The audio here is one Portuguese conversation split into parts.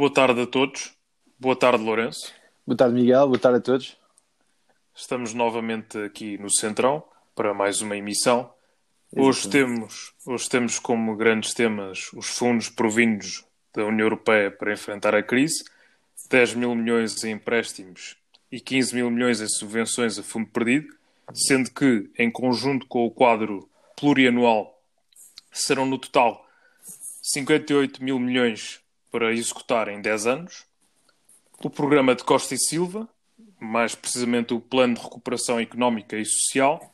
Boa tarde a todos. Boa tarde, Lourenço. Boa tarde, Miguel. Boa tarde a todos. Estamos novamente aqui no Centrão para mais uma emissão. Hoje temos, hoje temos como grandes temas os fundos provindos da União Europeia para enfrentar a crise, 10 mil milhões em empréstimos e 15 mil milhões em subvenções a fundo perdido, sendo que, em conjunto com o quadro plurianual, serão no total 58 mil milhões para executar em 10 anos, o programa de Costa e Silva, mais precisamente o Plano de Recuperação Económica e Social,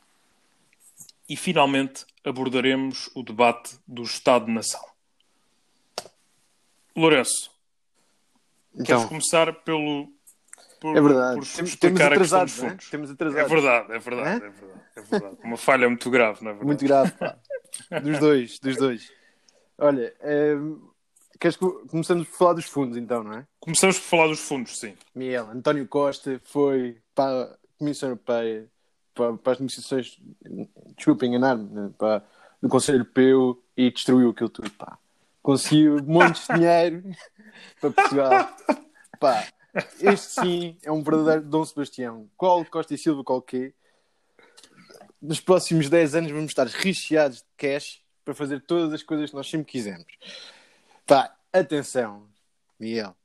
e finalmente abordaremos o debate do Estado-nação. Lourenço, Então, queres começar pelo. Por, é verdade. por Temos, explicar temos a questão atrasados, é? fundos? Temos É atrasados. verdade, é verdade, é verdade, é verdade. Uma falha muito grave, não é verdade? Muito grave, pá. Dos dois, dos dois. Olha, ehm, queres que começamos por falar dos fundos, então, não é? Começamos por falar dos fundos, sim. Miguel, António Costa foi para a Comissão Europeia, para, para as negociações, desculpa enganar-me, né, para, do Conselho Europeu e destruiu aquilo tudo, pá. Conseguiu montes de dinheiro para Portugal. Pá, este sim é um verdadeiro Dom Sebastião. Qual Costa e Silva, qual quê? Nos próximos 10 anos vamos estar recheados de cash para fazer todas as coisas que nós sempre quisemos. Pá, atenção, Miguel,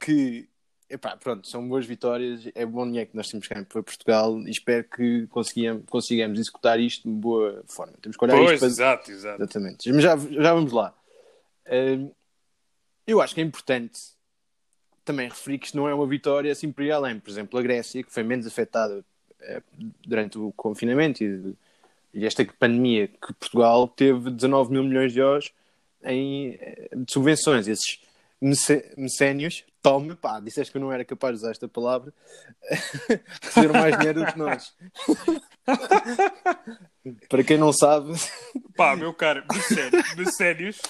que epá, pronto, são boas vitórias, é bom dinheiro que nós temos cá para Portugal e espero que consigamos, consigamos executar isto de boa forma. Temos que olhar Pois, isto para, exato, exato. Exatamente. Mas já, já vamos lá. Hum, eu acho que é importante também referir que isto não é uma vitória assim por ir além. Por exemplo, a Grécia, que foi menos afetada eh, durante o confinamento e, e esta pandemia, que Portugal teve 19 mil milhões de euros em, eh, de subvenções. Esses mecénios, tome, pá, disseste que eu não era capaz de usar esta palavra, receberam mais dinheiro do que nós. Para quem não sabe, Pá, meu caro, Messérios,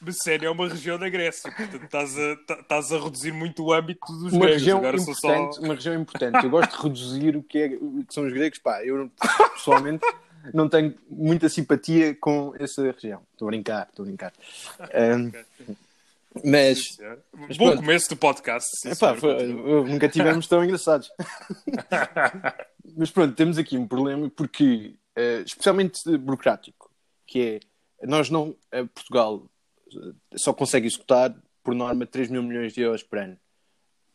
Messério é uma região da Grécia, portanto estás a, tá- estás a reduzir muito o âmbito dos uma gregos. região, Agora sou só... importante, uma região importante. Eu gosto de reduzir o que, é, o que são os gregos. Pá, eu pessoalmente não tenho muita simpatia com essa região. Estou a brincar, estou a brincar. Ahm, mas, Sim. Mas Bom pronto. começo do podcast. sim, epá, foi- nunca tivemos tão engraçados. mas pronto, temos aqui um problema porque, eh, especialmente burocrático, que é nós não, eh, Portugal eh, só consegue executar por norma 3 mil milhões de euros por ano.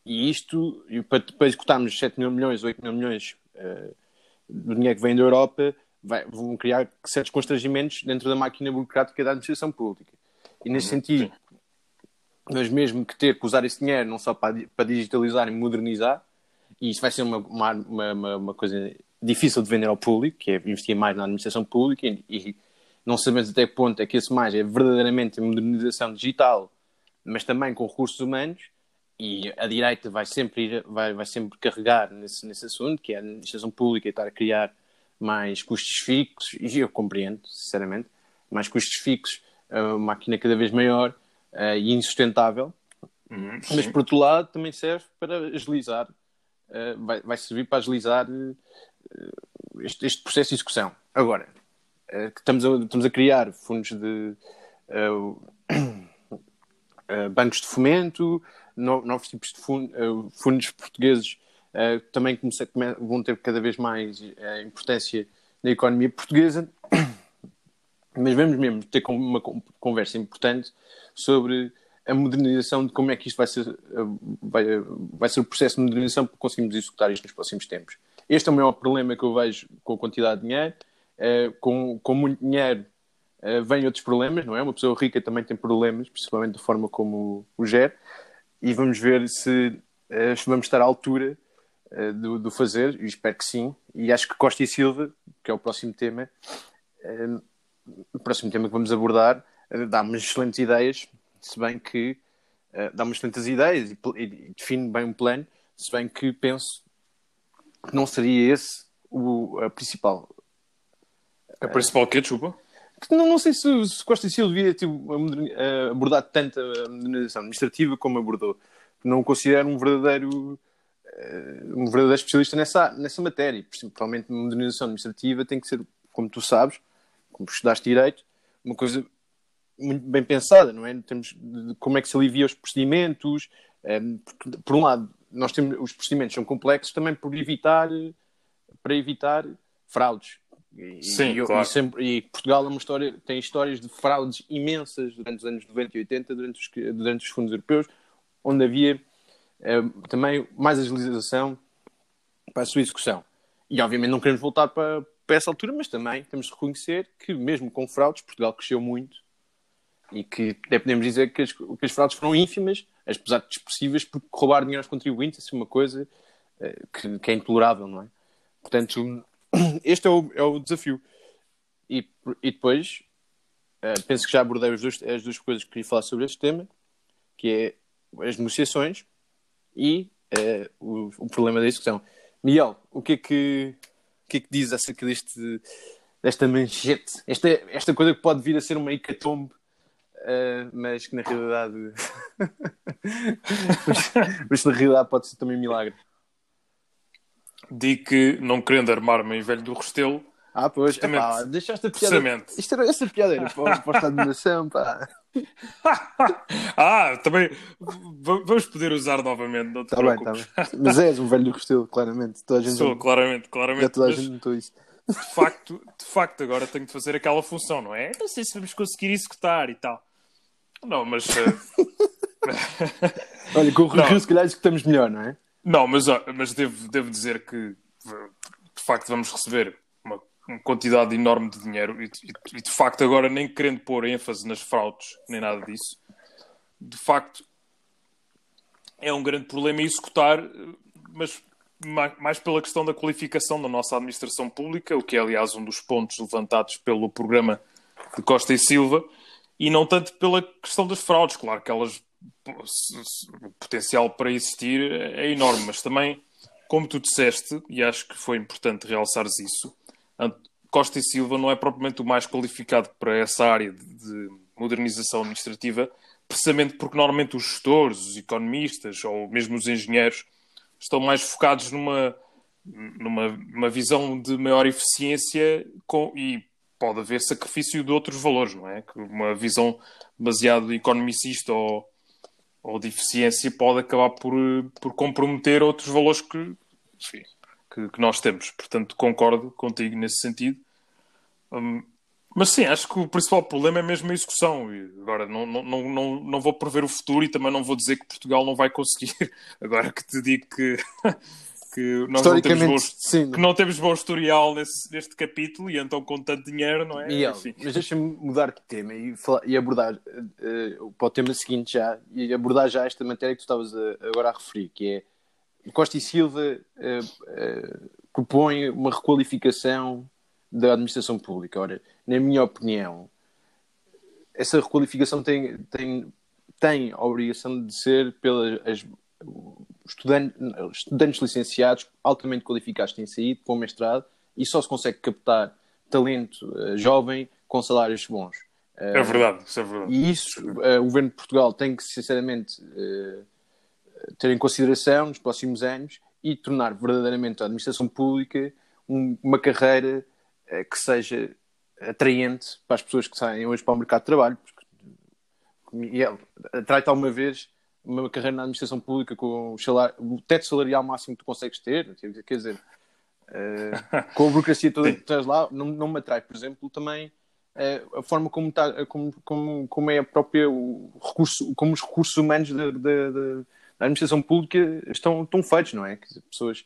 E isto, e para, para executarmos 7 mil milhões, 8 mil milhões do dinheiro que vem da Europa, vai- vão criar certos constrangimentos dentro da máquina burocrática da administração pública. E nesse sentido, nós mesmo que ter que usar esse dinheiro não só para, para digitalizar e modernizar, e isso vai ser uma, uma, uma, uma- uma coisa difícil de vender ao público, que é investir mais na administração pública e, e não sabemos até que ponto é que esse mais é verdadeiramente a modernização digital, mas também com recursos humanos, e a direita vai sempre, ir, vai, vai sempre carregar nesse, nesse assunto, que é a administração pública e estar a criar mais custos fixos, e eu compreendo, sinceramente, mais custos fixos, a máquina cada vez maior eh, e insustentável, Uhum, mas por outro lado também serve para agilizar, eh, vai, vai servir para agilizar eh, este, este processo de execução. Agora, eh, estamos, a, estamos a criar fundos de eh, eh, bancos de fomento, no- novos tipos de fun- eh, fundos portugueses eh, também comece- come- vão ter cada vez mais eh, importância na economia portuguesa, mas vamos mesmo ter uma con- conversa importante sobre a modernização de como é que isto vai ser, eh, vai, vai ser o processo de modernização para conseguirmos executar isto nos próximos tempos. Este é o maior problema que eu vejo com a quantidade de dinheiro. Com, com muito dinheiro eh, vêm outros problemas, não é? Uma pessoa rica também tem problemas, principalmente da forma como o gera. E vamos ver se vamos estar à altura do, do fazer, e espero que sim. E acho que Costa e Silva, que é o próximo tema, eh, o próximo tema que vamos abordar, eh, dá umas excelentes ideias, se bem que eh, dá umas excelentes ideias e, e define bem um plano, se bem que penso que não seria esse o a principal. A principal que desculpa? Que Não, não sei se, se Costa e Silva devia tipo, abordar tanto a modernização administrativa como abordou. Não o considero um verdadeiro eh, um verdadeiro especialista nessa, nessa matéria. Principalmente modernização administrativa tem que ser, como tu sabes, como estudaste direito, uma coisa muito bem pensada, não é? Temos de, como é que se alivia os procedimentos. Porque, por um lado, nós temos os procedimentos são complexos também por evitar para evitar fraudes. E, Sim, e, claro. e, sempre, e Portugal é uma história, tem histórias de fraudes imensas durante os anos 90 e 80, durante os, durante os fundos europeus, onde havia é, também mais agilização para a sua execução. E obviamente não queremos voltar para, para essa altura, mas também temos de reconhecer que, mesmo com fraudes, Portugal cresceu muito e que até podemos dizer que as, que as fraudes foram ínfimas, apesar de expressivas, porque roubar dinheiro aos contribuintes é uma coisa é, que, que, é intolerável, não é? Portanto, este é o, é o desafio. E, e depois, é, penso que já abordei as duas, as duas coisas que queria falar sobre este tema, que é as negociações e uh, o, o, problema da execução. Miguel, o que é que, o que, é que diz acerca deste, desta manchete? Esta, esta coisa que pode vir a ser uma hecatombe, uh, mas que na realidade. mas, mas, na realidade pode ser também um milagre. Digo que, não querendo armar-me em velho do Restelo, ah, pois, epá, deixaste a piada. Isto era, essa piada era para, para a animação, pá. ah, também vamos poder usar novamente, não te tá bem, tá bem. Mas és um velho do estilo, claramente. Toda a gente Sou, claramente, claramente. Já toda a gente notou isso. De facto, de facto, agora tenho de fazer aquela função, não é? Não sei se vamos conseguir executar e tal. Não, mas. Uh... Olha, com o Rio, se calhar executamos melhor, não é? Não, mas, mas devo, devo dizer que de facto vamos receber uma quantidade enorme de dinheiro e, e, de facto agora nem querendo pôr ênfase nas fraudes nem nada disso de facto é um grande problema executar mas mais pela questão da qualificação da nossa administração pública o que é aliás um dos pontos levantados pelo programa de Costa e Silva e não tanto pela questão das fraudes. Claro que elas o potencial para existir é enorme mas também como tu disseste e acho que foi importante realçares isso Costa e Silva não é propriamente o mais qualificado para essa área de modernização administrativa, precisamente porque normalmente os gestores, os economistas ou mesmo os engenheiros estão mais focados numa, numa, visão de maior eficiência com, e pode haver sacrifício de outros valores, não é? Uma visão demasiado economicista ou, ou de eficiência pode acabar por, por comprometer outros valores que, enfim, que, que, nós temos. Portanto, concordo contigo nesse sentido. Um, mas sim, acho que o principal problema é mesmo a execução. E agora, não, não, não, não vou prever o futuro e também não vou dizer que Portugal não vai conseguir. Agora que te digo que, que nós não temos, bom, sim. que não temos bom historial nesse, neste capítulo e então com tanto dinheiro, não é? Miguel, mas deixa-me mudar de tema e, falar, e abordar uh, para o tema seguinte já e abordar já esta matéria que tu estavas a, agora a referir, que é Costa e Silva uh, uh, propõe uma requalificação da administração pública. Ora, na minha opinião, essa requalificação tem, tem, tem a obrigação de ser pelas estudantes, estudantes licenciados altamente qualificados que têm saído com mestrado e só se consegue captar talento uh, jovem com salários bons. Uh, é verdade, isso é verdade. E isso uh, o governo de Portugal tem que, sinceramente, ter em consideração nos próximos anos e tornar verdadeiramente a administração pública um, uma carreira uh, que seja atraente para as pessoas que saem hoje para o mercado de trabalho. Porque, atrai-te alguma vez uma carreira na administração pública com o, salário, o teto salarial máximo que tu consegues ter, quer dizer, uh, com a burocracia toda que tens lá, não, não me atrai. Por exemplo, também uh, a forma como, tá, como, como, como é a própria o recurso, como os recursos humanos a administração pública estão, estão feitos, não é? Que as pessoas,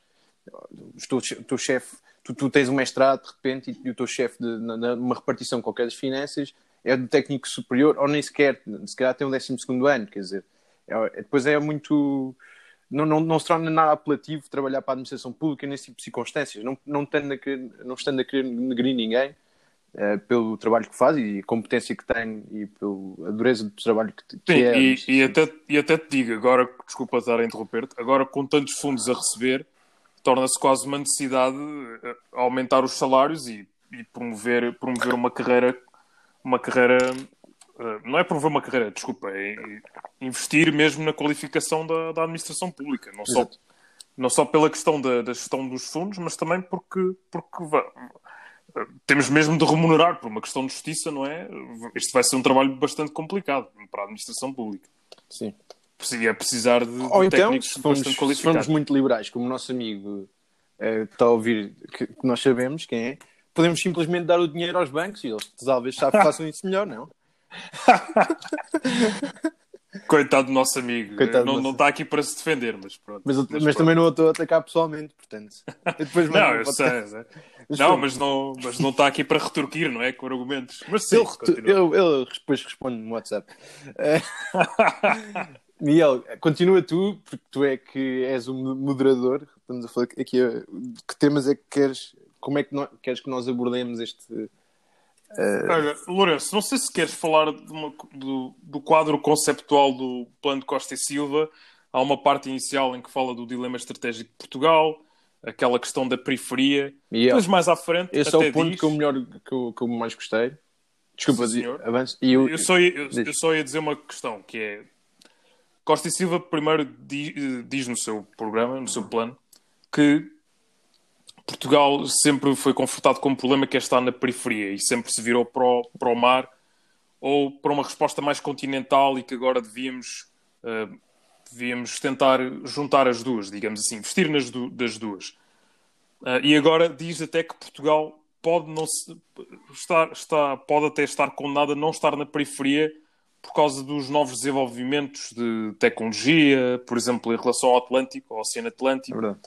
o teu, chefe, tu, tu, tens um mestrado de repente e, e o teu chefe numa repartição qualquer das finanças é do técnico superior ou nem sequer, se calhar tem um 12 ano, quer dizer, é, é, depois é muito. Não, não, não se torna nada apelativo trabalhar para a administração pública nesse tipo de circunstâncias, não, não, estando a querer, não estando a querer negrir ninguém, Uh, pelo trabalho que faz e a competência que tem e pela dureza do trabalho que, que Sim, é. E, e, até, e até te digo, agora, desculpa estar a interromper-te, agora com tantos fundos a receber, torna-se quase uma necessidade uh, aumentar os salários e, e, promover, promover uma carreira, uma carreira, uh, não é promover uma carreira, desculpa, é investir mesmo na qualificação da, da administração pública, não só, não só pela questão da, da gestão dos fundos, mas também porque, porque temos mesmo de remunerar por uma questão de justiça, não é? Isto vai ser um trabalho bastante complicado para a administração pública. Sim. É precisar de, Ou de então, técnicos se bastante se muito liberais, como o nosso amigo eh, está a ouvir, que, que nós sabemos quem é, podemos simplesmente dar o dinheiro aos bancos e eles talvez façam isso melhor, não? Coitado do nosso amigo. Coitado do não, não está aqui para se defender, mas pronto. Mas, eu- mas pronto. também não estou a atacar pessoalmente, portanto. Eu Não, eu sei. sei. Mas Não, mas não, mas não está aqui para retorquir, não é? Com argumentos. Mas sim, eu, eu depois respondo no WhatsApp. Eh, Miguel, continua tu, porque tu é que és o moderador. Estamos a falar aqui. eh, de Que temas é que queres? Como é que nós, queres que nós abordemos este. Olha, Lourenço, não sei se queres falar uma- do, do quadro conceptual do plano de Costa e Silva. Há uma parte inicial em que fala do dilema estratégico de Portugal, aquela questão da periferia. Miguel, Depois, mais à frente, esse é o ponto diz- que eu, melhor, que, eu, que eu mais gostei. Desculpa. E eu, Eu só, ia, eu, Diz. eu só ia dizer uma questão, que é... Costa e Silva primeiro di- eh, diz no seu programa, no seu plano, que Portugal sempre foi confrontado com um problema que é estar na periferia e sempre se virou para o, para o mar ou para uma resposta mais continental e que agora devíamos, eh, devíamos tentar juntar as duas, digamos assim, vestir nas du- das duas. Ah, e agora diz até que Portugal pode não se, estar, está, pode até estar condenado a não estar na periferia por causa dos novos desenvolvimentos de tecnologia, por exemplo, em relação ao Atlântico, ao Oceano é Atlântico. verdade.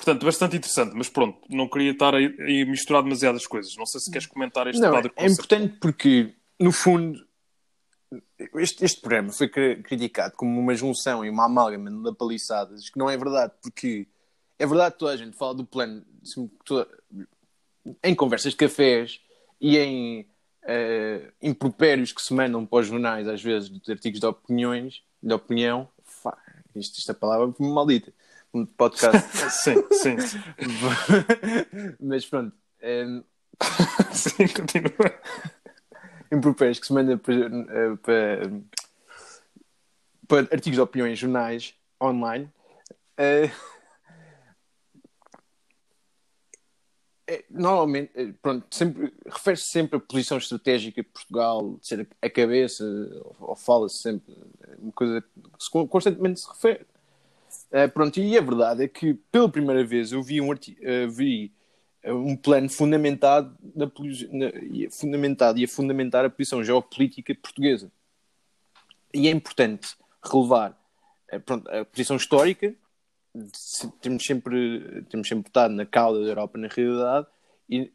Portanto, bastante interessante, mas pronto, não queria estar a, misturar demasiadas coisas. Não sei se queres comentar este Não, quadro é importante porque, no fundo, este, este programa foi cri- criticado como uma junção e uma amálgama de paliçadas, que não é verdade, porque é verdade que toda a gente fala do plano toda- em conversas de cafés e em eh, impropérios que se mandam para os jornais, às vezes, de artigos de opiniões, de opinião. Fá, isto, esta palavra maldita. Um podcast. Sim, sim, Mas pronto. eh, sim, continua. impropérios que se manda para, eh, para, para artigos de opinião em jornais online. eh, é, normalmente, eh, pronto, sempre, refere-se sempre à posição estratégica de Portugal, de ser a cabeça, ou, fala-se sempre, uma coisa que constantemente se refere. Eh, pronto, e a verdade é que pela primeira vez eu vi um, eh, vi eh, um plano fundamentado, na, na, fundamentado e a fundamentar a posição geopolítica portuguesa. E é importante relevar pronto, a posição histórica, se- temos sempre, temos sempre estado na cauda da Europa na realidade, e,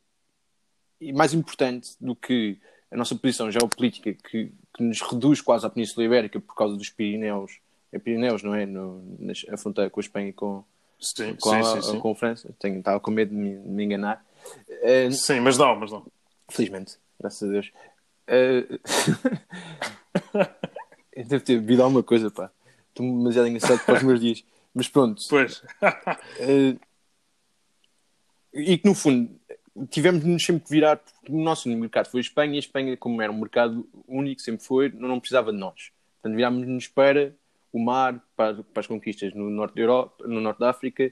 e mais importante do que a nossa posição geopolítica, que, que nos reduz quase à Península Ibérica por causa dos Pirineus, é Pirineus, não é? No, na, a fronteira com a Espanha e com, Sim, com, sim, a, sim, com a França. Tenho, estava com medo de me, de me enganar. Eh, Sim, mas não, mas não. Felizmente, graças a Deus. Eh, eu devo ter bebido alguma coisa, pá. Estou demasiado engraçado para os meus dias. Mas pronto. Pois. eh, e que no fundo tivemos-nos sempre que virar, porque o nosso mercado foi a Espanha, e a Espanha, como era um mercado único, sempre foi, não, não precisava de nós. Portanto, virámos-nos para o mar, para, para as conquistas no norte Europa, no norte da África,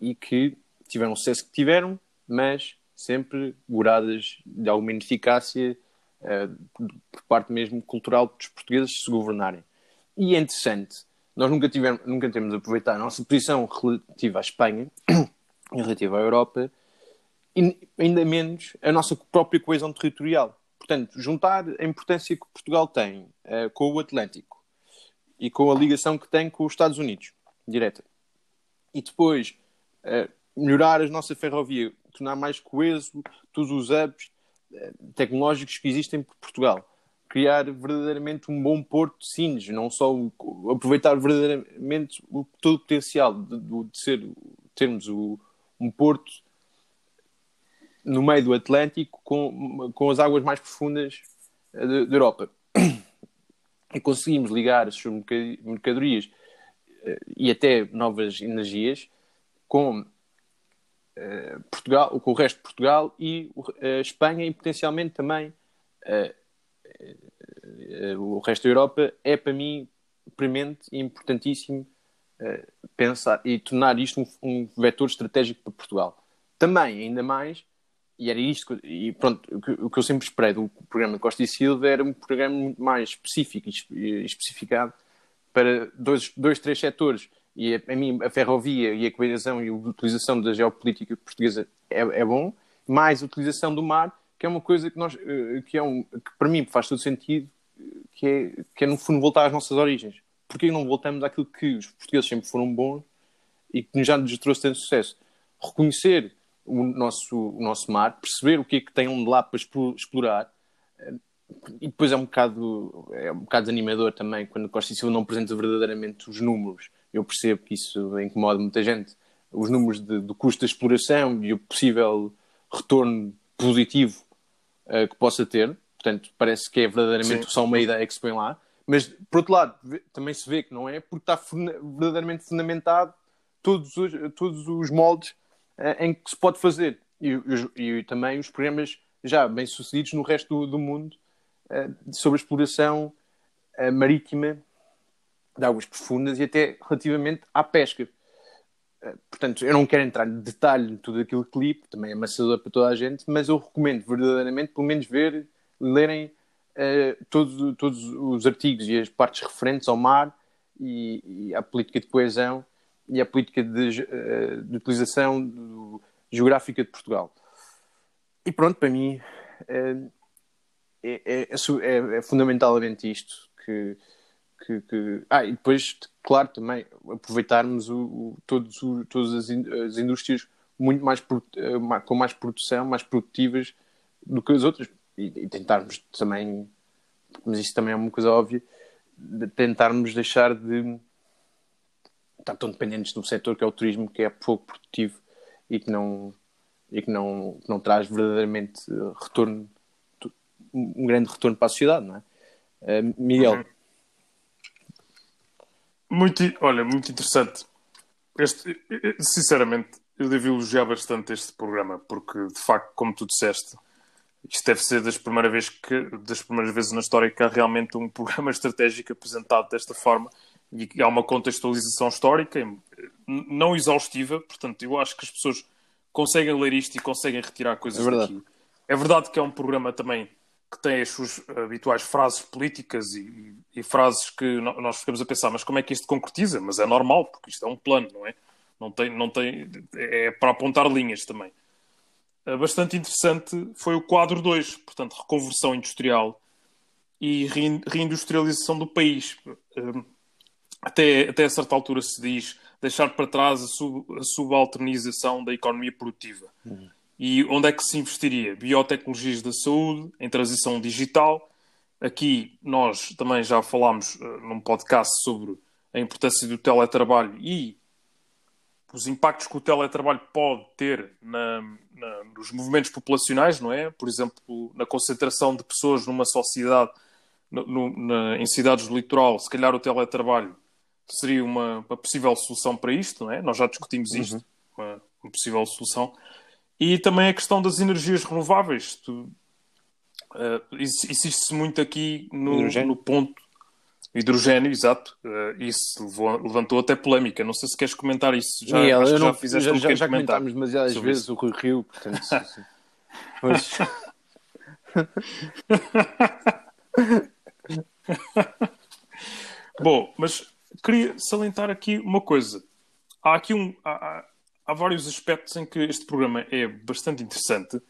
e que tiveram o sucesso que tiveram, mas sempre goradas de alguma ineficácia eh, por parte mesmo cultural dos portugueses se governarem. E é interessante, nós nunca, tivemos, nunca temos aproveitado a nossa posição relativa à Espanha e relativa à Europa, e ainda menos a nossa própria coesão territorial. Portanto, juntar a importância que Portugal tem eh, com o Atlântico e com a ligação que tem com os Estados Unidos, direta. E depois eh, melhorar a nossa ferrovia, tornar mais coeso todos os hubs eh, tecnológicos que existem por Portugal. Criar verdadeiramente um bom porto de Sines, não só o- aproveitar verdadeiramente o, todo o potencial de, de- ser, termos o- um porto no meio do Atlântico com, com as águas mais profundas eh, da Europa. E conseguimos ligar as suas merca- mercadorias eh, e até novas energias com eh, Portugal, com o resto de Portugal e a Espanha e potencialmente também eh, eh, o resto da Europa é para mim premente e importantíssimo eh, pensar e tornar isto um vetor estratégico para Portugal. Também, ainda mais, e era isto, e pronto, o que, eu sempre esperei do programa Costa e Silva era um programa muito mais específico e especificado para dois, dois três setores. E a, a mim, a ferrovia e a cooperação e a utilização da geopolítica portuguesa é, é bom, mais a utilização do mar, que é uma coisa que, nós, eh, que, é um, que para mim faz todo sentido, que é, que é no fundo voltar às nossas origens. Porque não voltamos àquilo que os portugueses sempre foram bons e que já nos trouxe tanto sucesso? Reconhecer o nosso, o nosso mar, perceber o que é que tem lá para explorar. Eh, e depois é um bocado, é um bocado desanimador também quando Costa e Silva não apresenta verdadeiramente os números. Eu percebo que isso incomoda muita gente. Os números de, do custo da exploração e o possível retorno positivo uh, que possa ter. Portanto, parece que é verdadeiramente Sim. só uma ideia que se põe lá. Mas, por outro lado, também se vê que não é, porque está verdadeiramente fundamentado todos os, todos os moldes em que se pode fazer. E, e, e, também os programas já bem sucedidos no resto do, do mundo uh, sobre a exploração uh, marítima de águas profundas e até relativamente à pesca. Portanto, eu não quero entrar em detalhe em tudo aquilo que li, também é amassador para toda a gente, mas eu recomendo verdadeiramente, pelo menos, ver, lerem todos, todos os artigos e as partes referentes ao mar e, e à política de coesão e a política de, eh, de utilização do, geográfica de Portugal. E pronto, para mim eh, é, é, é, é fundamentalmente isto que, que, que, Ah, e depois, claro, também aproveitarmos o, o, todos o, todas as, as, indústrias muito mais eh, com mais produção, mais produtivas do que as outras. E, e tentarmos também, mas isso também é uma coisa óbvia, de tentarmos deixar de estar tão dependentes de um setor que é o turismo, que é pouco produtivo e que não, e que não, que não traz verdadeiramente retorno, um grande retorno para a sociedade, não é? Uh, Miguel. Uhum. Muito, olha, muito interessante. Este, sinceramente, eu devo elogiar bastante este programa, porque de facto, como tu disseste, isto deve ser das primeiras vezes que das primeiras vezes na história que há realmente um programa estratégico apresentado desta forma e há uma contextualização histórica, não exaustiva, portanto, eu acho que as pessoas conseguem ler isto e conseguem retirar coisas é daqui. É verdade que é um programa também que tem as suas habituais frases políticas e, e, frases que nós ficamos a pensar, mas como é que isto concretiza? Mas é normal, porque isto é um plano, não é? Não tem, não tem, é para apontar linhas também. Eh, bastante interessante foi o quadro 2, portanto, reconversão industrial e reindustrialização do país. Até, até a certa altura se diz deixar para trás a, sub, a subalternização da economia produtiva. Uhum. E onde é que se investiria? Biotecnologias da saúde, em transição digital. Aqui nós também já falámos uh, num podcast sobre a importância do teletrabalho e os impactos que o teletrabalho pode ter na, na, nos movimentos populacionais, não é? Por exemplo, na concentração de pessoas numa só cidade, no, no, na, em cidades do litoral, se calhar o teletrabalho seria uma, uma, possível solução para isto, não é? Nós já discutimos uhum. isto, uhum. uma, uma, possível solução. E também a questão das energias renováveis. Tu, uh, Insiste-se muito aqui no, no, ponto hidrogênio, exato. Uh, isso levou, levantou até polémica. Não sei se queres comentar isso. Já, Miguel, já não, fizeste já, um já, já comentámos demasiadas vezes isso. o Rui Rio, portanto. pois. Bom, mas queria salientar aqui uma coisa. Há aqui um, há, há, vários aspectos em que este programa é bastante interessante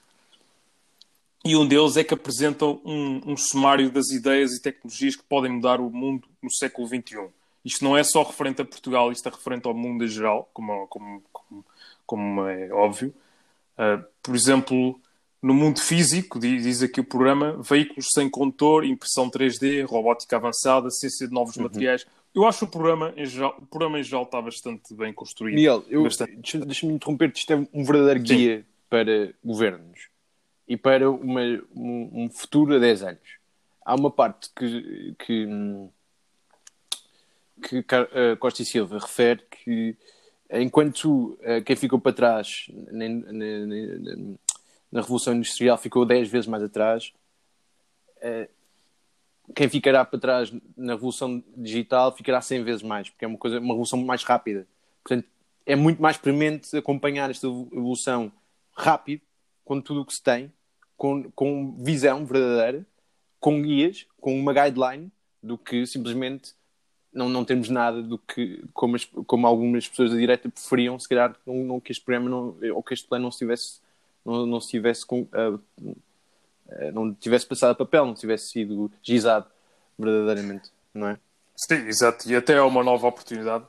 e um deles é que apresenta um, um sumário das ideias e tecnologias que podem mudar o mundo no século XXI. Isto não é só referente a Portugal, isto é referente ao mundo em geral, como, como, como, como é óbvio. Uh, por exemplo, no mundo físico, diz aqui o programa, veículos sem condutor, impressão 3D, robótica avançada, ciência de novos uhum. materiais. Eu acho o programa em geral, o programa em geral está bastante bem construído. Miguel, eu, bastante... deixa-me interromper, isto é um verdadeiro guia Sim. para governos e para uma, um, um, futuro a 10 anos. Há uma parte que, que, que uh, Costa e Silva refere que enquanto uh, quem ficou para trás na, na, na, na Revolução Industrial ficou 10 vezes mais atrás, uh, quem ficará para trás na revolução digital ficará 100 vezes mais, porque é uma coisa, uma revolução mais rápida. Portanto, é muito mais premente acompanhar esta evolução rápido com tudo o que se tem, com, com visão verdadeira, com guias, com uma guideline, do que simplesmente não, não temos nada do que, como, as, como algumas pessoas da direita preferiam, se calhar, não, não, que este programa não, ou que este plano não estivesse, não, não estivesse com, uh, uh, não tivesse passado a papel, não tivesse sido gizado verdadeiramente, não é? Sim, exato. E até é uma nova oportunidade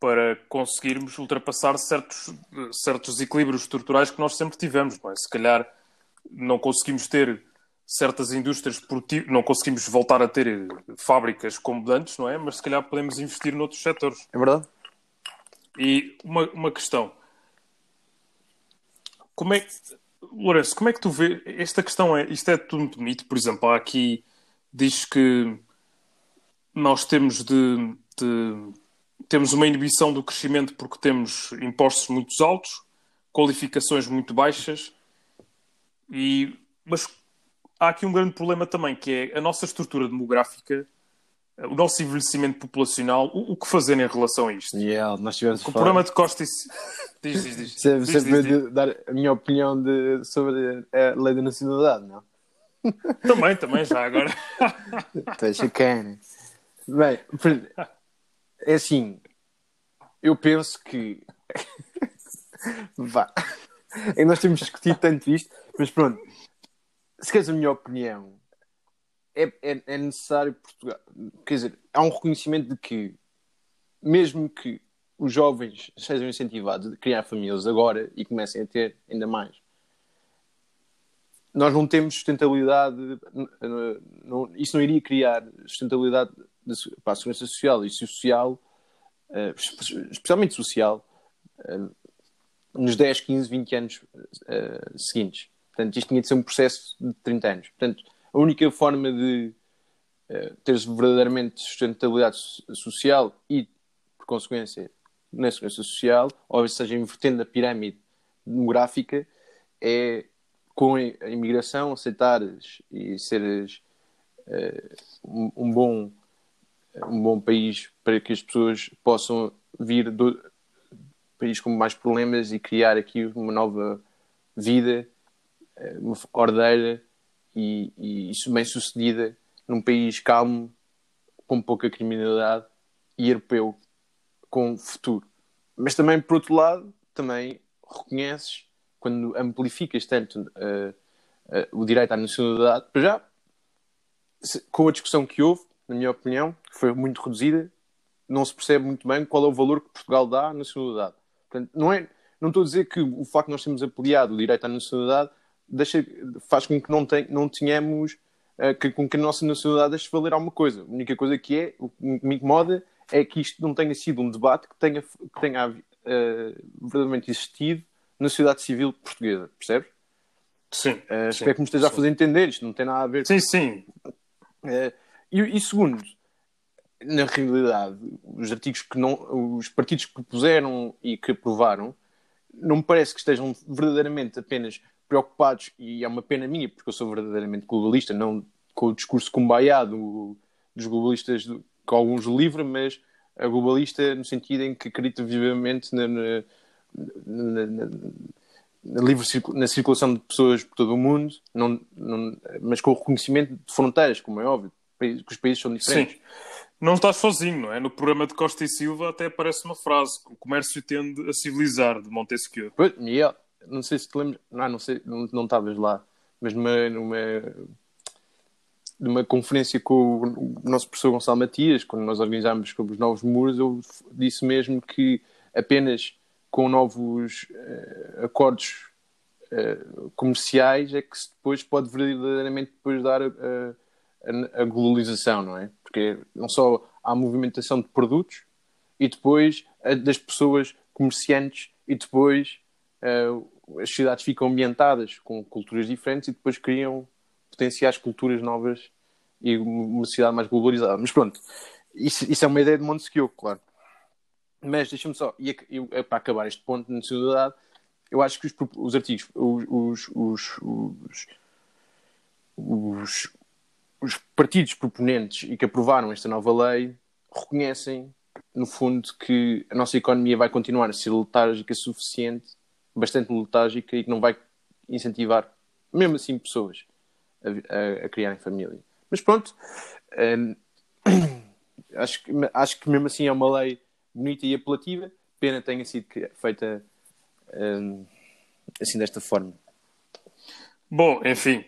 para conseguirmos ultrapassar certos, certos equilíbrios estruturais que nós sempre tivemos. Não é? Se calhar não conseguimos ter certas indústrias produtivas, não conseguimos voltar a ter fábricas como antes, não é? Mas se calhar podemos investir noutros setores. É verdade. E uma, uma questão. Como é Lourenço, como é que tu vês esta questão? É, isto é tudo muito bonito, por exemplo, há aqui diz que nós temos de, de temos uma inibição do crescimento porque temos impostos muito altos, qualificações muito baixas, e, mas há aqui um grande problema também, que é a nossa estrutura demográfica, o nosso envelhecimento populacional, o, o que fazer em relação a isto? Yeah, nós tivemos o problema de Costa e... Diz, diz, diz. Sempre, diz, sempre diz, diz. dar a minha opinião de, sobre a lei da nacionalidade, não? Também, também, já agora. Está chacana. Bem, é assim, eu penso que. Vá. E nós temos discutido tanto isto, mas pronto. Se queres a minha opinião, é, é, é necessário Portugal. Quer dizer, há um reconhecimento de que, mesmo que os jovens sejam incentivados a criar famílias agora e comecem a ter ainda mais, nós não temos sustentabilidade. Não, isso não iria criar sustentabilidade para a segurança social e social, uh, especialmente social, uh, nos 10, 15, 20 anos uh, seguintes. Portanto, isto tinha de ser um processo de 30 anos. Portanto, a única forma de teres verdadeiramente sustentabilidade social e, por consequência, na segurança social, ou seja, invertendo a pirâmide demográfica, é com a imigração aceitares e seres uh, um, um, bom um bom país para que as pessoas possam vir do país com mais problemas e criar aqui uma nova vida, eh, uma ordeira e, e isso bem sucedida num país calmo, com pouca criminalidade e europeu, com futuro. Mas também, por outro lado, também reconheces, quando amplificas tanto uh, uh, o direito à nacionalidade, para já, com a discussão que houve, na minha opinião, que foi muito reduzida, não se percebe muito bem qual é o valor que Portugal dá à nacionalidade. Portanto, não, é, não estou a dizer que o facto de nós termos ampliado o direito à nacionalidade deixa, faz com que não, tem, não tenhamos, uh, que, com que a nossa nacionalidade deixe valer alguma coisa. A única coisa que é, o que me incomoda, é que isto não tenha sido um debate que tenha, que tenha uh, verdadeiramente existido na sociedade civil portuguesa, percebes? Sim. Uh, espero que me esteja sim. a fazer entender isto, não tem nada a ver Sim, sim. Uh, e, e, segundo, na realidade, os artigos que não, os partidos que propuseram e que aprovaram, não me parece que estejam verdadeiramente apenas preocupados, e é uma pena minha, porque eu sou verdadeiramente globalista, não com o discurso cumbaiado dos globalistas que alguns livram, mas a globalista no sentido em que acredita vivamente na, na, na, na, na livre na circulação de pessoas por todo o mundo, não, não, mas com o reconhecimento de fronteiras, como é óbvio que os países são diferentes. Sim. Não estás sozinho, não é? No programa de Costa e Silva até aparece uma frase: o comércio tende a civilizar, de Montesquieu. Pois, yeah. não sei se te lembras, não, não sei, não, não estavas lá, mas numa, numa, numa conferência com o nosso professor Gonçalo Matias, quando nós organizámos sobre os novos muros, eu disse mesmo que apenas com novos uh, acordos uh, comerciais é que se depois pode verdadeiramente depois dar. Uh, a, globalização, não é? Porque não só há a movimentação de produtos e depois das pessoas comerciantes e depois uh, as cidades ficam ambientadas com culturas diferentes e depois criam potenciais culturas novas e uma cidade mais globalizada. Mas pronto, isso, isso é uma ideia de Montesquieu, claro. Mas deixa-me só, e é para acabar este ponto de nacionalidade, eu acho que os, os artigos, os, os, os, os, os partidos proponentes e que aprovaram esta nova lei reconhecem, no fundo, que a nossa economia vai continuar a ser letárgica suficiente, bastante letárgica, e que não vai incentivar, mesmo assim, pessoas a, a, a criarem família. Mas pronto, hum, acho, que, acho que mesmo assim é uma lei bonita e apelativa. Pena tenha sido feita hum, assim desta forma. Bom, enfim,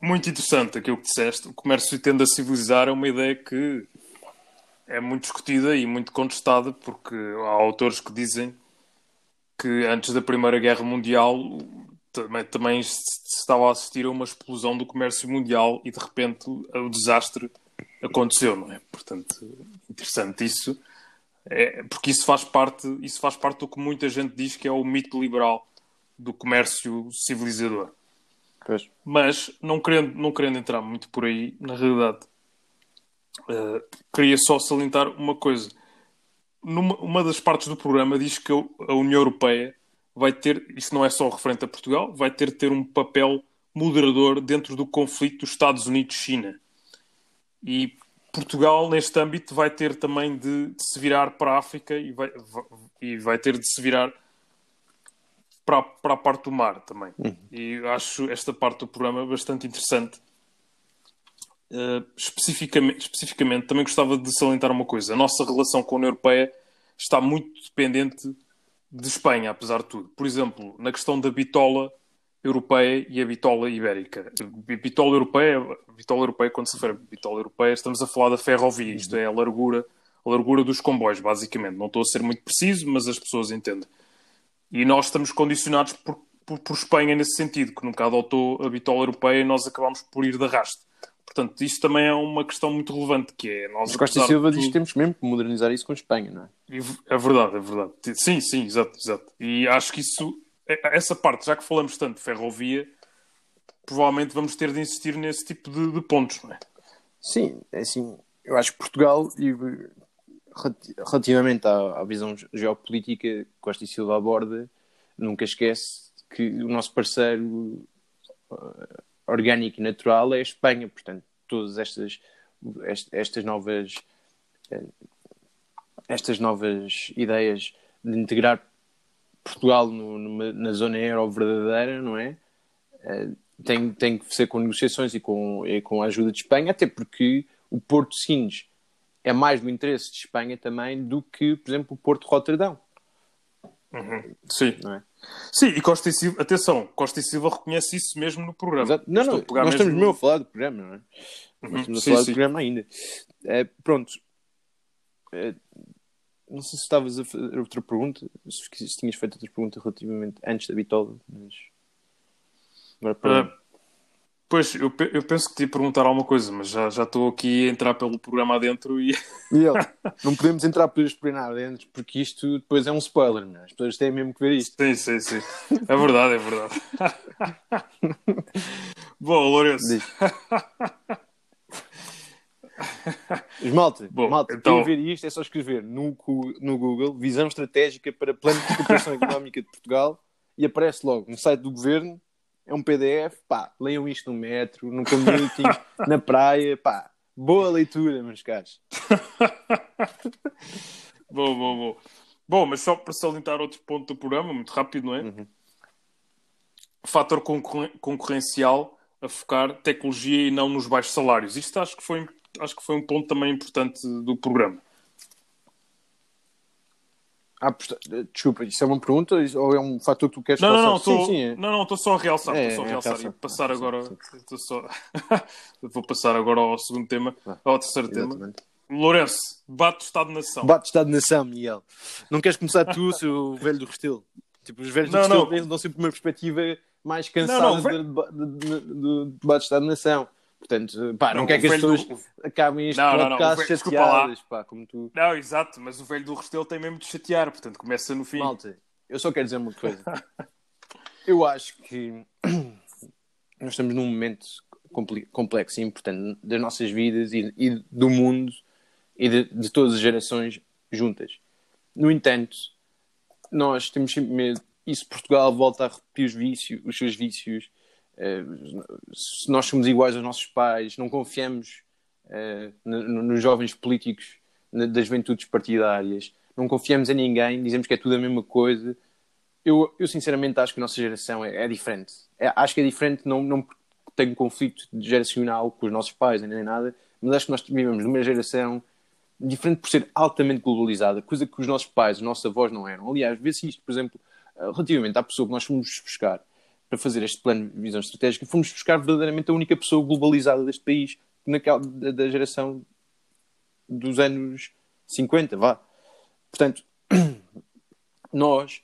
muito interessante aquilo que disseste. O comércio tende a civilizar é uma ideia que é muito discutida e muito contestada, porque há autores que dizem que antes da Primeira Guerra Mundial também, também se estava a assistir a uma explosão do comércio mundial e de repente o desastre aconteceu, não é? Portanto, interessante isso, é, porque isso faz parte, isso faz parte do que muita gente diz que é o mito liberal do comércio civilizador. Pois. Mas, não querendo, não querendo entrar muito por aí, na realidade, uh, queria só salientar uma coisa. Numa, uma das partes do programa diz que a União Europeia vai ter, isto não é só referente a Portugal, vai ter de ter um papel moderador dentro do conflito dos Estados Unidos-China. E Portugal, neste âmbito, vai ter também de, de se virar para a África e vai, vai, e vai ter de se virar para, para a parte do mar também. Uhum. E acho esta parte do programa bastante interessante. Uh, especificamente, especificamente, também gostava de salientar uma coisa: a nossa relação com a União Europeia está muito dependente de Espanha, apesar de tudo. Por exemplo, na questão da bitola europeia e a bitola ibérica. Bitola europeia, bitola europeia, quando se refere a bitola europeia, estamos a falar da ferrovia, isto é a largura, a largura dos comboios, basicamente. Não estou a ser muito preciso, mas as pessoas entendem. E nós estamos condicionados por, por, por, Espanha nesse sentido, que nunca adotou a bitola europeia e nós acabamos por ir de arrasto. Portanto, isto também é uma questão muito relevante, que é... Nós, Mas Costa Silva diz que temos mesmo que modernizar isso com a Espanha, não é? É verdade, é verdade. Sim, sim, exato, exato. E acho que isso, é, essa parte, já que falamos tanto de ferrovia, provavelmente vamos ter de insistir nesse tipo de, de pontos, não é? Sim, é assim, eu acho que Portugal, relativamente à, à, visão geopolítica Costa e Silva aborda, nunca esquece que o nosso parceiro orgânico e natural é a Espanha, portanto, todas estas, estas novas uh, estas novas ideias de integrar Portugal no, numa, na zona euro verdadeira, não é? Uh, tem, tem que ser com negociações e com, e com a ajuda de Espanha, até porque o Porto Sines é mais do interesse de Espanha também do que, por exemplo, o Porto de Roterdão. Uhum. Sim. Não é? Sim, e Costa e Silva, atenção, Costa e Silva reconhece isso mesmo no programa. Exato. Não, não, nós estamos mesmo a falar do programa, não é? Uhum. Nós estamos a sim, falar sim. do programa ainda. É, pronto. É, não sei se estavas a fazer outra pergunta, se, se tinhas feito outra pergunta relativamente antes da Bitola, mas. Agora, para... Uh, Pois, eu, eu penso que te ia perguntar alguma coisa, mas já, estou aqui a entrar pelo programa adentro e. e não podemos entrar por este programa adentro porque isto depois é um spoiler, é? As pessoas têm mesmo que ver isto. Sim, sim, sim. É verdade, é verdade. Bom, Lourenço. Os malta, Bom, malta, então... ver isto é só escrever no, no Google Visão Estratégica para Plano de Recuperação Económica de Portugal e aparece logo no site do Governo é um PDF, pá, leiam isto no metro, no commuting, na praia, pá, boa leitura, meus caros. bom, bom, bom. Bom, mas só para salientar outro ponto do programa, muito rápido, não é? Uhum. Fator concurren concorrencial a focar tecnologia e não nos baixos salários. Isto acho que foi, acho que foi um ponto também importante do programa. Ah, desculpa, isso é uma pergunta ou é um fator que tu queres não, não, não, é. não, não, estou só a realçar, é, só a é, realçar e passar agora, só... vou passar agora ao segundo tema, ao terceiro exatamente. tema. Lourenço, bate Estado-nação. Bate Estado-nação, Miguel. Não queres começar tu, seu velho do Restelo? Tipo, os velhos não, do Restelo não. dão sempre uma perspectiva mais cansada não, não, do debate Estado-nação. Portanto, pá, não, não quer que as pessoas do... acabem este não, podcast não, não. chateadas, pá, como tu. Não, exato, mas o velho do Restelo tem mesmo de chatear, portanto começa no fim. Malta, eu só quero dizer uma coisa. eu acho que nós estamos num momento complexo e importante das nossas vidas e, e do mundo e de, de, todas as gerações juntas. No entanto, nós temos sempre medo, e se Portugal volta a repetir os vícios, os seus vícios, se nós somos iguais aos nossos pais, não confiamos uh, nos jovens políticos das juventudes partidárias, não confiamos em ninguém, dizemos que é tudo a mesma coisa. eu, eu sinceramente acho que a nossa geração é, é diferente. É, acho que é diferente, não, não tenho conflito geracional com os nossos pais nem nada, mas acho que nós vivemos numa geração diferente por ser altamente globalizada, coisa que os nossos pais, os nossos avós não eram. Aliás, vê-se isto, por exemplo, eh, relativamente à pessoa que nós fomos buscar para fazer este plano de visão estratégica, fomos buscar verdadeiramente a única pessoa globalizada deste país, naquela, da, geração dos anos 50, vá. Portanto, nós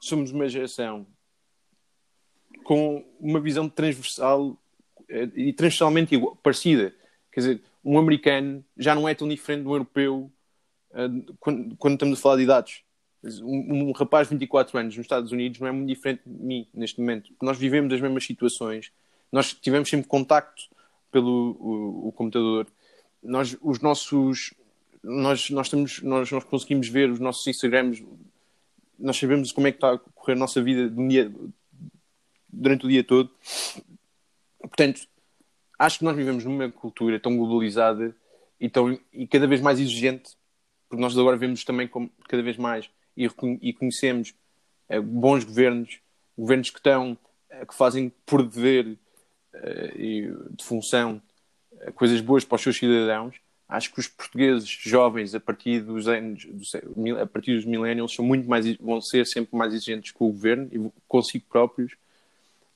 somos uma geração com uma visão transversal eh, e transversalmente igual, parecida. Quer dizer, um americano já não é tão diferente de um europeu uh, quando, quando, estamos a falar de idades. Um, um, rapaz de 24 anos nos Estados Unidos não é muito diferente de mim neste momento. Nós vivemos as mesmas situações, nós tivemos sempre contacto pelo o, o computador, nós, os nossos, nós, nós, nós, nós conseguimos ver os nossos Instagrams, nós sabemos como é que está a correr a nossa vida dia, durante o dia todo. Portanto, acho que nós vivemos numa cultura tão globalizada e, tão, e cada vez mais exigente, porque nós agora vemos também como cada vez mais e, e conhecemos é, bons governos, governos que estão, é, que fazem por dever é, e de função coisas boas para os seus cidadãos. Acho que os portugueses jovens, a partir dos anos, a partir dos millennials, são muito mais, vão ser sempre mais exigentes com o governo e consigo próprios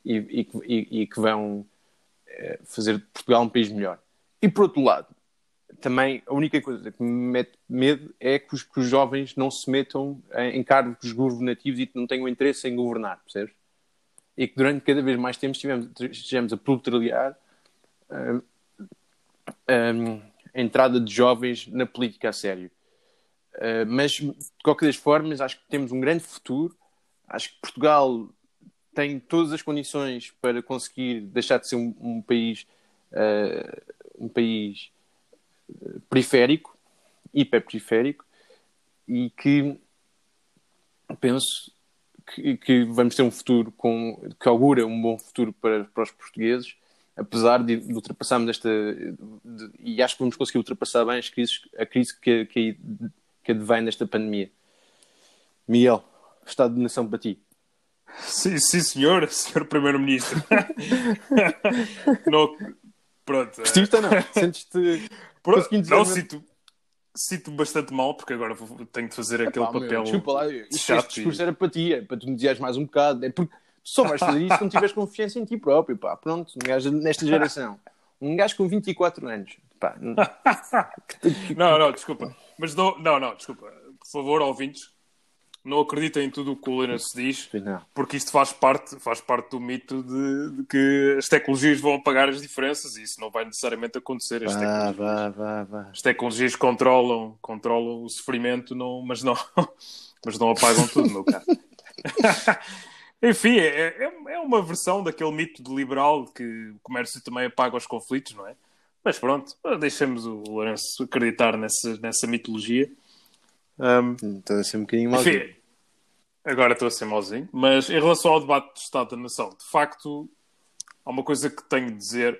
e, e, e, que vão eh, fazer de Portugal um país melhor. E por outro lado, também a única coisa que me mete medo é que os, que os jovens não se metam em, cargos governativos e que não tenham interesse em governar, percebes? E que durante cada vez mais tempo estejamos a proletariar uh, um, a entrada de jovens na política a sério. Uh, mas, de qualquer das formas, acho que temos um grande futuro. Acho que Portugal tem todas as condições para conseguir deixar de ser um, um país uh, um país periférico, hiperperiférico, e que penso que, que, vamos ter um futuro com, que augura um bom futuro para, para os portugueses, apesar de, de ultrapassarmos esta de, e acho que vamos conseguir ultrapassar bem as crises, a crise que, que, que advém desta pandemia. Miguel, estado de nação para ti. Sim, sim senhor, senhor Primeiro-Ministro. não, pronto. Vestiste ou não? Sentes-te. Não, sinto, sinto bastante mal, porque agora tenho de fazer aquele Epá, papel. Meu, desculpa lá, isto, este discurso e... era para ti, é para tu me dizeres mais um bocado. É porque só vais fazer isso se não tiveres confiança em ti próprio, pá. Pronto, um gajo nesta geração. Um gajo com 24 anos. Pá. não, não, desculpa. Mas não, não, não, desculpa. Por favor, ouvintes, não acreditem em tudo o que o se diz, porque isto faz parte, faz parte do mito de, de, que as tecnologias vão apagar as diferenças e isso não vai necessariamente acontecer. As, vá, vá, vá, vá. as tecnologias controlam, controlam o sofrimento, não, mas, não, mas não apagam tudo, meu caro. Enfim, é, é, é, uma versão daquele mito de liberal que o comércio também apaga os conflitos, não é? Mas pronto, deixemos o Lourenço acreditar nessa, nessa mitologia. Um, estou a ser um bocadinho malzinho. Enfim, agora estou a ser malzinho. Mas em relação ao debate do Estado da Nação, de facto, há uma coisa que tenho de dizer.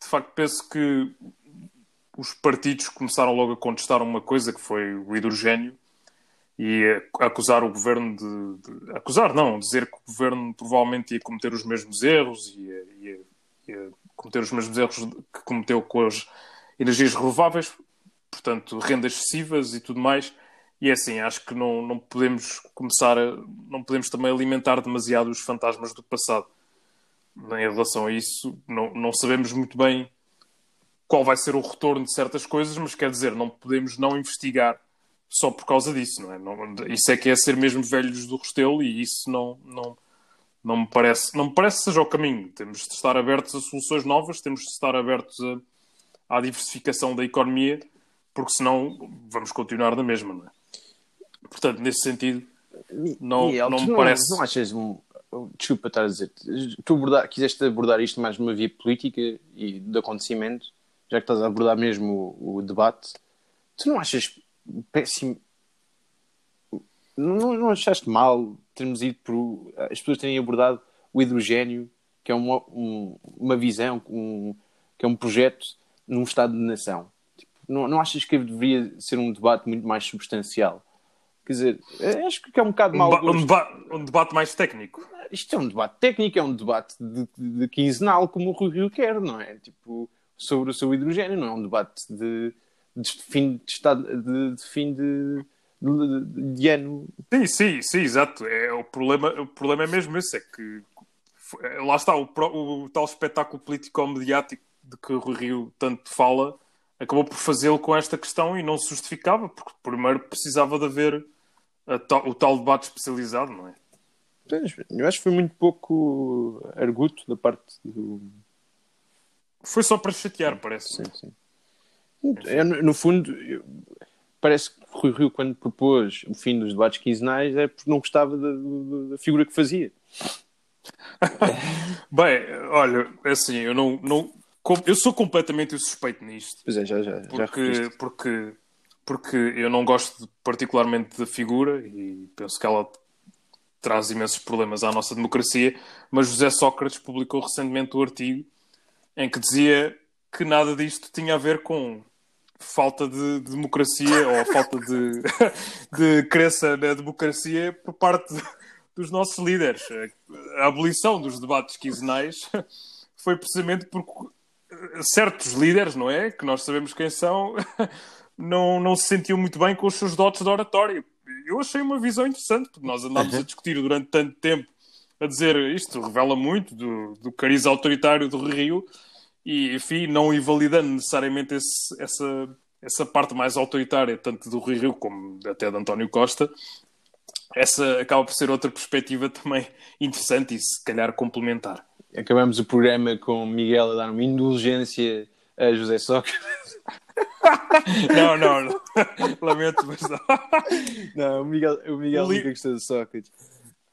De facto, penso que os partidos começaram logo a contestar uma coisa que foi o hidrogênio e acusar o governo de, de, acusar não dizer que o governo provavelmente ia cometer os mesmos erros e ia, ia, ia, cometer os mesmos erros que cometeu com as energias renováveis portanto rendas excessivas e tudo mais e é assim, acho que não, não podemos começar a. não podemos também alimentar demasiado os fantasmas do passado. Em relação a isso, não, não sabemos muito bem qual vai ser o retorno de certas coisas, mas quer dizer, não podemos não investigar só por causa disso, não é? Não, isso é que é ser mesmo velhos do Restelo e isso não, não, não me parece, não me parece que seja o caminho. Temos de estar abertos a soluções novas, temos de estar abertos a, à diversificação da economia, porque senão vamos continuar na mesma, não é? Portanto, nesse sentido, não, Miguel, não me não, parece. Não achas. Um... Desculpa estar a dizer. Tu abordar, quiseste abordar isto mais numa via política e de acontecimento, já que estás a abordar mesmo o, o debate. Tu não achas péssimo. Não, não achaste mal termos ido por. as pessoas terem abordado o hidrogênio, que é uma, um, uma visão, um, que é um projeto num Estado de nação? Tipo, não, não achas que deveria ser um debate muito mais substancial? Quer dizer, acho que é um bocado gosto. um deba- um debate mais técnico. Isto é um debate técnico, é um debate de, de, de quinzenal, como o Rui Rio quer, não é? Tipo, sobre o seu hidrogênio, não é um debate de, de fim de estado, de, de fim de, de, de ano. Sim, sim, sim, exato. É, o, problema, o problema é mesmo esse, é que é, lá está, o, o tal espetáculo político-mediático de que o Rui Rio tanto fala, acabou por fazê-lo com esta questão e não se justificava, porque primeiro precisava de haver tal- o tal debate especializado, não é? Pois, Eu acho que foi muito pouco arguto da parte do. Foi só para chatear, parece. Sim, sim. É, no, fundo, eu- parece que o Rui Rio, quando propôs o fim dos debates quinzenais, é porque não gostava da, da- figura que fazia. Bem, olha, é assim, eu não, não eu sou completamente suspeito nisto. Pois é, já, já, já porque, referiste. porque, porque eu não gosto particularmente da figura e penso que ela traz imensos problemas à nossa democracia, mas José Sócrates publicou recentemente um artigo em que dizia que nada disto tinha a ver com falta de democracia ou falta de, de crença na democracia por parte dos nossos líderes. A abolição dos debates quinzenais foi precisamente porque certos líderes, não é? Que nós sabemos quem são, não, não se sentiam muito bem com os seus dotes de oratório. Eu achei uma visão interessante, porque nós andámos a discutir durante tanto tempo a dizer isto revela muito do, do cariz autoritário do Rio e, enfim, não invalidando necessariamente esse- essa, essa parte mais autoritária, tanto do Rio como até de António Costa, essa acaba por ser outra perspectiva também interessante e se calhar complementar. Acabamos o programa com Miguel a dar uma indulgência a José Sócrates. Não, não, não. lamento, mas não. Não, o Miguel, o Miguel li- nunca gostou de Sócrates.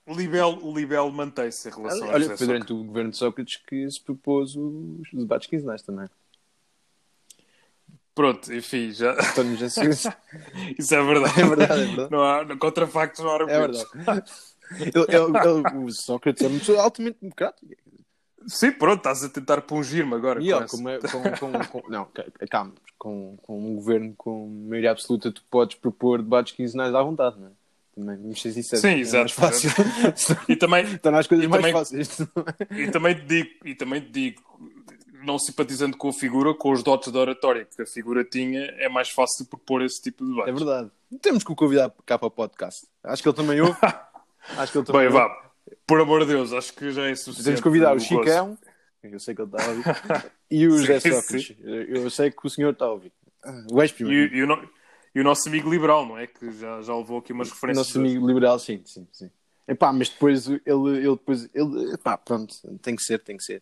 O Libel, o Libel mantém-se em relação a Olha, José foi durante o governo de Sócrates que se propôs os debates quinzenais também. Pronto, enfim, já... Já se- isso é verdade. É verdade, é verdade. Não há, contra factos não há É argumentos. verdade. Ele- ele- ele- o Sócrates é uma pessoa altamente democrática. Sim, pronto, estás a tentar pungir-me agora. E com é- com, com- com- não, ca- calma, com, com um governo com maioria absoluta, tu podes propor debates quinzenais à vontade, não é? Também, vamos ser sinceros. Sim, é exato, fácil. E também, Estão as coisas E mais também- fáceis. é? e também te digo, e também te digo, não simpatizando com a figura, com os dotes de oratória que a figura tinha, é mais fácil propor esse tipo de debate. É verdade. Temos que o convidar cá para o podcast. Acho que ele também ouve. Acho que ele também Bem, ouve. vá, por amor de Deus, acho que já é suficiente. Temos que convidar o. Chicão, eu sei que ele está a ouvir, e o José Sócrates. Eu sei que o senhor está a ouvir. O ex-primeiro. E, e o no- e o nosso amigo liberal, não é? Que já, já levou aqui umas O referências. nosso amigo liberal, sim, sim, sim. Epá, mas depois ele, ele depois, ele, epá, pronto, tem que ser, tem que ser.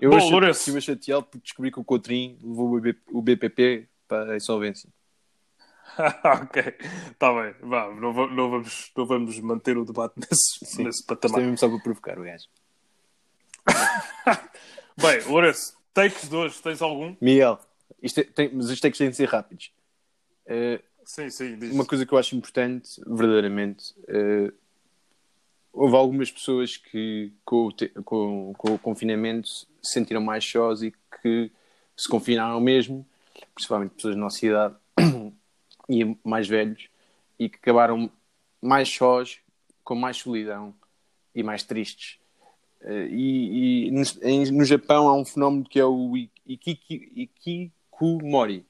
Eu Bom, achei, Lourenço. estive a chateá-lo por descobrir que o Coutrinho levou o, B- o BPP para a insolvência. ok, está bem. Vá, não, não vamos, não vamos manter o debate nesse, nesse Isto é patamar. mesmo só para provocar o gajo. Bem, Lourenço, takes de hoje, tens algum? Miguel, isto é- tem, mas isto é que tem de ser rápidos. Eh, Sim, sim, diz. uma coisa que eu acho importante, verdadeiramente, eh, houve algumas pessoas que com o, te- com- com o confinamento se sentiram mais sós e que se confinaram mesmo, principalmente pessoas da nossa idade e mais velhos, e que acabaram mais sós, com mais solidão e mais tristes. Eh, e e no, Japão há um fenómeno que é o ikikomori,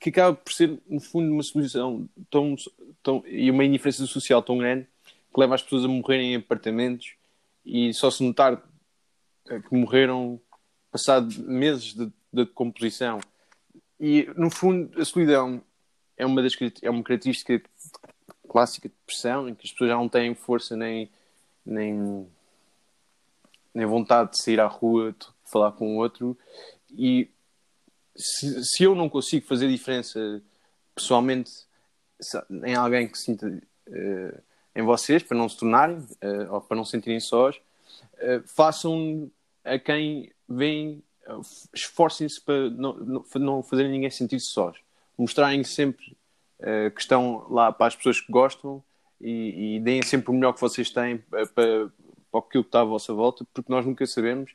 que acaba por ser, no fundo, uma solução tão, tão, e uma indiferença social tão grande que leva as pessoas a morrerem em apartamentos e só se notar eh, que morreram passado meses de, de decomposição. E, no fundo, a solidão é uma, das, é uma característica clássica de depressão, em que as pessoas já não têm força nem, nem, nem vontade de sair à rua, de falar com o outro. E se, se eu não consigo fazer diferença pessoalmente em alguém que sinta eh, em vocês, para não se tornarem eh, ou para não se sentirem sós, eh, façam a quem vem, esforcem-se para não, não, não fazerem ninguém sentir-se sós. Mostrarem sempre eh, que estão lá para as pessoas que gostam e, e deem sempre o melhor que vocês têm eh, para, para aquilo que está à vossa volta, porque nós nunca sabemos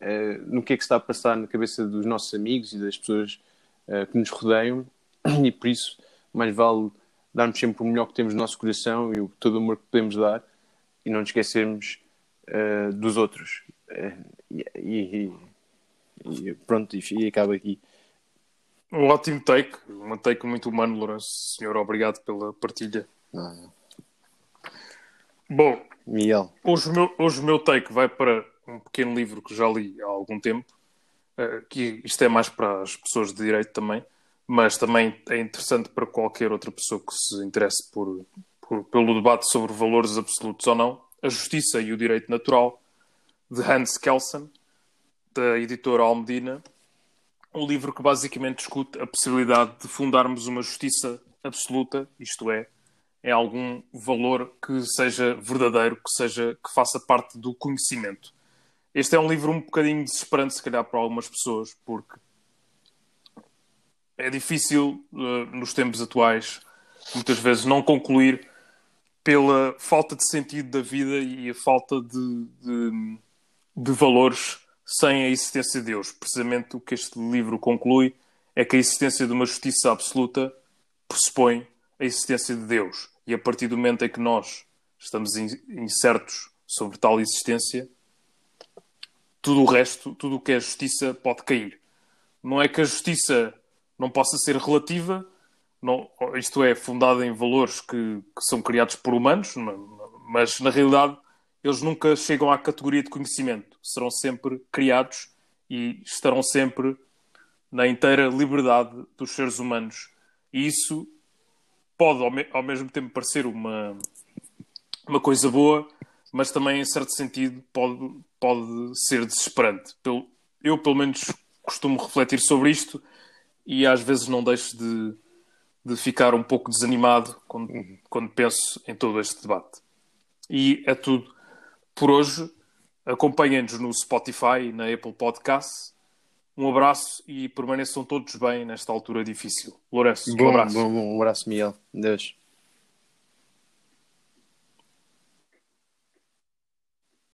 eh, no que é que está a passar na cabeça dos nossos amigos e das pessoas eh, que nos rodeiam, e por isso mais vale darmos sempre o melhor que temos no nosso coração e o, todo o amor que podemos dar e não nos esquecermos uh, dos outros. Uh, e, e, e, pronto, e, e acaba aqui. Um ótimo take, um take muito humano, Lourenço. Senhor, obrigado pela partilha. Não, não. Bom, Miguel. Hoje o, meu, hoje o meu take vai para um pequeno livro que já li há algum tempo, uh, que isto é mais para as pessoas de direito também, mas também é interessante para qualquer outra pessoa que se interesse por, por, pelo debate sobre valores absolutos ou não. A Justiça e o Direito Natural, de Hans Kelsen, da editora Almedina. Um livro que basicamente discute a possibilidade de fundarmos uma justiça absoluta, isto é, é algum valor que seja verdadeiro, que seja que faça parte do conhecimento. Este é um livro um bocadinho desesperante, se calhar, para algumas pessoas, porque é difícil, uh, nos tempos atuais, muitas vezes não concluir pela falta de sentido da vida e a falta de, de, de valores sem a existência de Deus. Precisamente o que este livro conclui é que a existência de uma justiça absoluta pressupõe a existência de Deus. E a partir do momento em que nós estamos incertos sobre tal existência, tudo o resto, tudo o que é justiça pode cair. Não é que a justiça não possa ser relativa, não, isto é, fundada em valores que, que são criados por humanos, mas na realidade eles nunca chegam à categoria de conhecimento. Serão sempre criados e estarão sempre na inteira liberdade dos seres humanos. E isso pode ao, me ao mesmo tempo parecer uma, uma coisa boa, mas também, em certo sentido, pode, pode ser desesperante. Eu, pelo menos, costumo refletir sobre isto e às vezes não deixo de, de ficar um pouco desanimado quando, quando penso em todo este debate. E é tudo por hoje. Acompanhem-nos no Spotify e na Apple Podcasts. Um abraço e permaneçam todos bem nesta altura difícil. Lourenço, um abraço. Bom, bom, um abraço, Miguel. Deus.